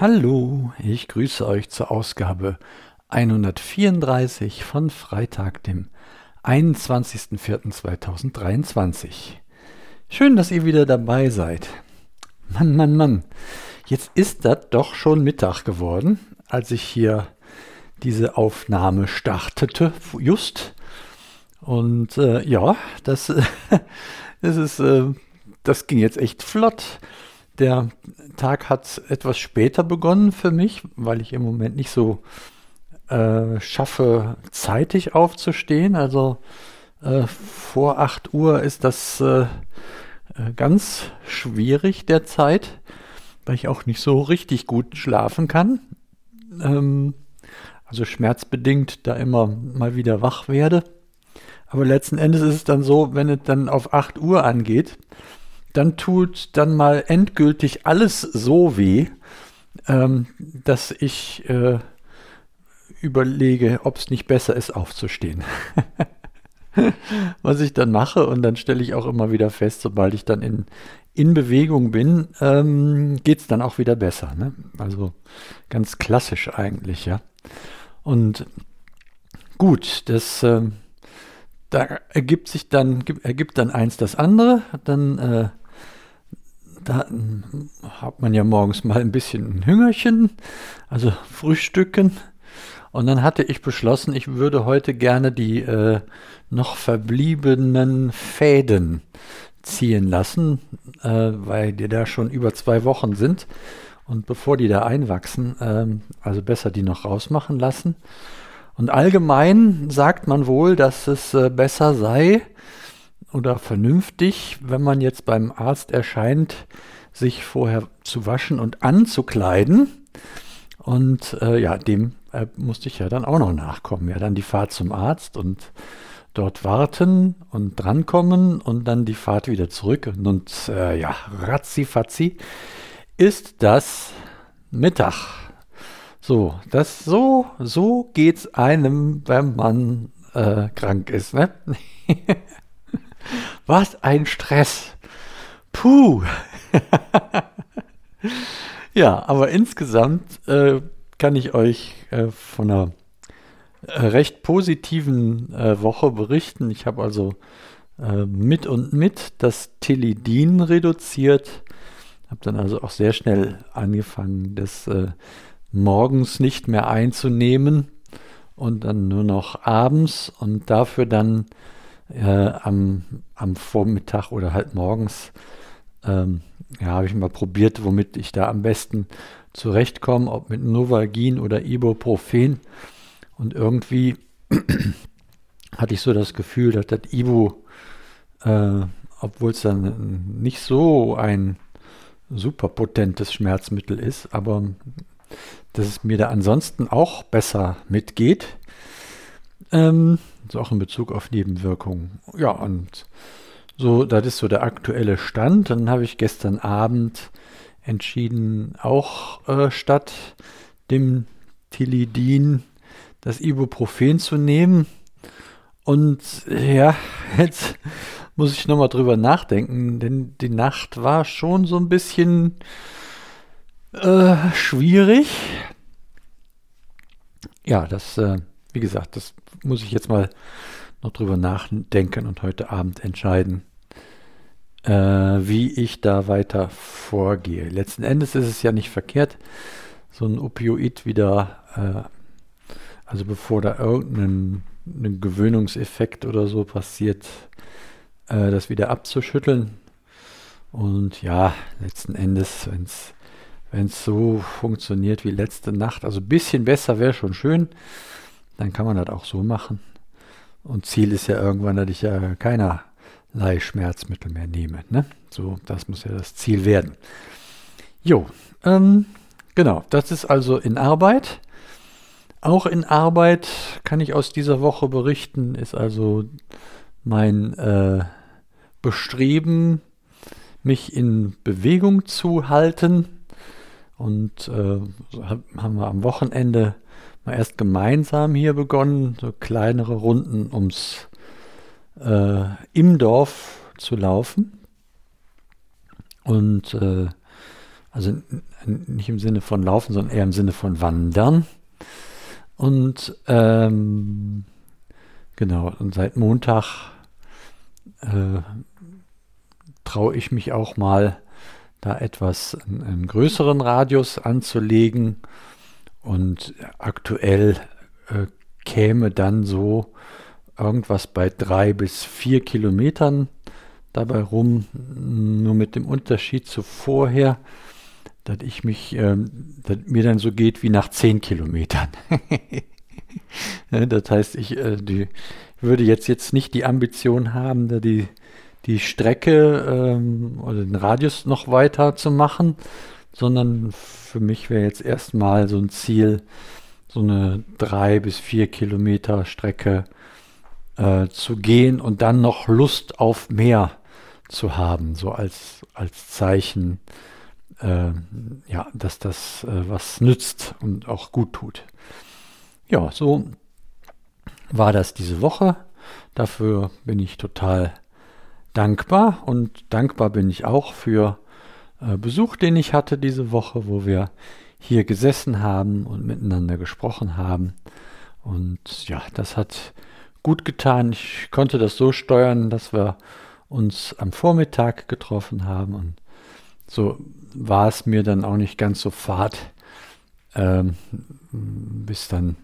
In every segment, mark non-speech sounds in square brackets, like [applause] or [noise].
Hallo, ich grüße euch zur Ausgabe 134 von Freitag, dem 21.04.2023. Schön, dass ihr wieder dabei seid. Mann, Mann, Mann, jetzt ist das doch schon Mittag geworden, als ich hier diese Aufnahme startete, just. Und äh, ja, das, [laughs] das ist, äh, das ging jetzt echt flott. Der Tag hat etwas später begonnen für mich, weil ich im Moment nicht so äh, schaffe, zeitig aufzustehen. Also äh, vor 8 Uhr ist das äh, ganz schwierig derzeit, weil ich auch nicht so richtig gut schlafen kann. Ähm, also schmerzbedingt da immer mal wieder wach werde. Aber letzten Endes ist es dann so, wenn es dann auf 8 Uhr angeht, dann tut dann mal endgültig alles so weh, ähm, dass ich äh, überlege, ob es nicht besser ist, aufzustehen. [laughs] Was ich dann mache und dann stelle ich auch immer wieder fest, sobald ich dann in, in Bewegung bin, ähm, geht es dann auch wieder besser. Ne? Also ganz klassisch eigentlich, ja. Und gut, das äh, da ergibt sich dann, ergibt dann eins das andere. Dann äh, da hat man ja morgens mal ein bisschen ein Hüngerchen, also Frühstücken. Und dann hatte ich beschlossen, ich würde heute gerne die äh, noch verbliebenen Fäden ziehen lassen, äh, weil die da schon über zwei Wochen sind. Und bevor die da einwachsen, äh, also besser die noch rausmachen lassen. Und allgemein sagt man wohl, dass es äh, besser sei, oder vernünftig, wenn man jetzt beim Arzt erscheint, sich vorher zu waschen und anzukleiden. Und äh, ja, dem äh, musste ich ja dann auch noch nachkommen. Ja, dann die Fahrt zum Arzt und dort warten und drankommen und dann die Fahrt wieder zurück. Und, und äh, ja, ratzi ist das Mittag. So, das so, so geht's einem, wenn man äh, krank ist, ne? [laughs] Was ein Stress. Puh. [laughs] ja, aber insgesamt äh, kann ich euch äh, von einer äh, recht positiven äh, Woche berichten. Ich habe also äh, mit und mit das Tilidin reduziert. Habe dann also auch sehr schnell angefangen, das äh, morgens nicht mehr einzunehmen und dann nur noch abends und dafür dann äh, am, am Vormittag oder halt morgens ähm, ja, habe ich mal probiert, womit ich da am besten zurechtkomme, ob mit Novalgin oder Ibuprofen. Und irgendwie [clears throat] hatte ich so das Gefühl, dass das Ibu, äh, obwohl es dann nicht so ein super potentes Schmerzmittel ist, aber dass es mir da ansonsten auch besser mitgeht. Ähm, so auch in Bezug auf Nebenwirkungen. Ja, und so, das ist so der aktuelle Stand. Dann habe ich gestern Abend entschieden, auch äh, statt dem Tilidin das Ibuprofen zu nehmen. Und ja, [laughs] jetzt muss ich nochmal drüber nachdenken, denn die Nacht war schon so ein bisschen äh, schwierig. Ja, das, äh, wie gesagt, das muss ich jetzt mal noch drüber nachdenken und heute Abend entscheiden, äh, wie ich da weiter vorgehe. Letzten Endes ist es ja nicht verkehrt, so ein Opioid wieder, äh, also bevor da irgendein Gewöhnungseffekt oder so passiert, äh, das wieder abzuschütteln. Und ja, letzten Endes, wenn es wenn es so funktioniert wie letzte Nacht, also ein bisschen besser wäre schon schön, dann kann man das auch so machen. Und Ziel ist ja irgendwann, dass ich ja keinerlei Schmerzmittel mehr nehme. Ne? So, das muss ja das Ziel werden. Jo, ähm, genau, das ist also in Arbeit. Auch in Arbeit kann ich aus dieser Woche berichten, ist also mein äh, Bestreben, mich in Bewegung zu halten. Und äh, haben wir am Wochenende mal erst gemeinsam hier begonnen, so kleinere Runden ums äh, im Dorf zu laufen. Und äh, Also nicht im Sinne von Laufen, sondern eher im Sinne von Wandern. Und ähm, genau, und seit Montag äh, traue ich mich auch mal, da etwas einen, einen größeren Radius anzulegen. Und aktuell äh, käme dann so irgendwas bei drei bis vier Kilometern dabei rum, nur mit dem Unterschied zu vorher, dass ich mich, ähm, dass mir dann so geht wie nach zehn Kilometern. [laughs] das heißt, ich, äh, die, würde jetzt jetzt nicht die Ambition haben, da die die Strecke ähm, oder den Radius noch weiter zu machen, sondern für mich wäre jetzt erstmal so ein Ziel, so eine drei bis vier Kilometer Strecke äh, zu gehen und dann noch Lust auf mehr zu haben, so als, als Zeichen, äh, ja, dass das äh, was nützt und auch gut tut. Ja, so war das diese Woche. Dafür bin ich total dankbar und dankbar bin ich auch für Besuch, den ich hatte diese Woche, wo wir hier gesessen haben und miteinander gesprochen haben. Und ja, das hat gut getan. Ich konnte das so steuern, dass wir uns am Vormittag getroffen haben und so war es mir dann auch nicht ganz so fad, ähm, bis dann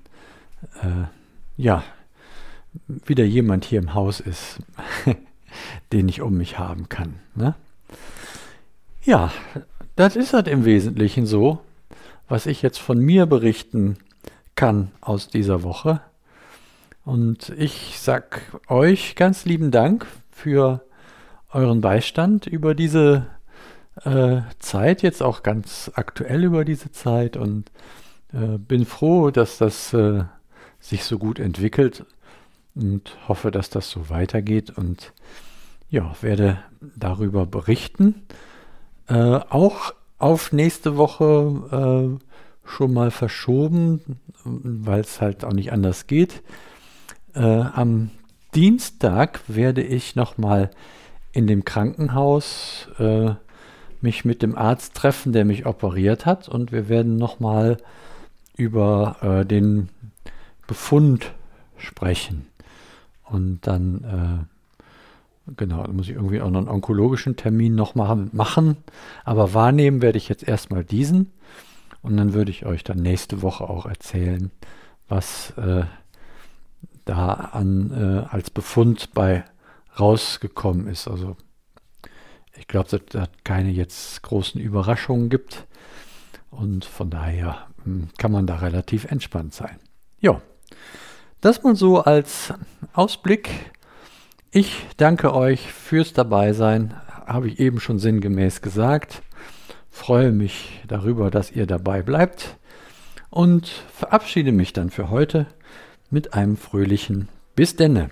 äh, ja wieder jemand hier im Haus ist. [laughs] den ich um mich haben kann. Ne? Ja, das ist halt im Wesentlichen so, was ich jetzt von mir berichten kann aus dieser Woche. Und ich sag euch ganz lieben Dank für euren Beistand über diese äh, Zeit, jetzt auch ganz aktuell über diese Zeit und äh, bin froh, dass das äh, sich so gut entwickelt und hoffe, dass das so weitergeht und ja, werde darüber berichten. Äh, auch auf nächste Woche äh, schon mal verschoben, weil es halt auch nicht anders geht. Äh, am Dienstag werde ich nochmal in dem Krankenhaus äh, mich mit dem Arzt treffen, der mich operiert hat und wir werden nochmal über äh, den Befund sprechen. Und dann äh, Genau, da muss ich irgendwie auch noch einen onkologischen Termin nochmal machen. Aber wahrnehmen werde ich jetzt erstmal diesen. Und dann würde ich euch dann nächste Woche auch erzählen, was äh, da an, äh, als Befund bei rausgekommen ist. Also ich glaube, dass es keine jetzt großen Überraschungen gibt. Und von daher hm, kann man da relativ entspannt sein. Ja, das mal so als Ausblick ich danke euch fürs Dabeisein, habe ich eben schon sinngemäß gesagt. Freue mich darüber, dass ihr dabei bleibt und verabschiede mich dann für heute mit einem fröhlichen Bis denne.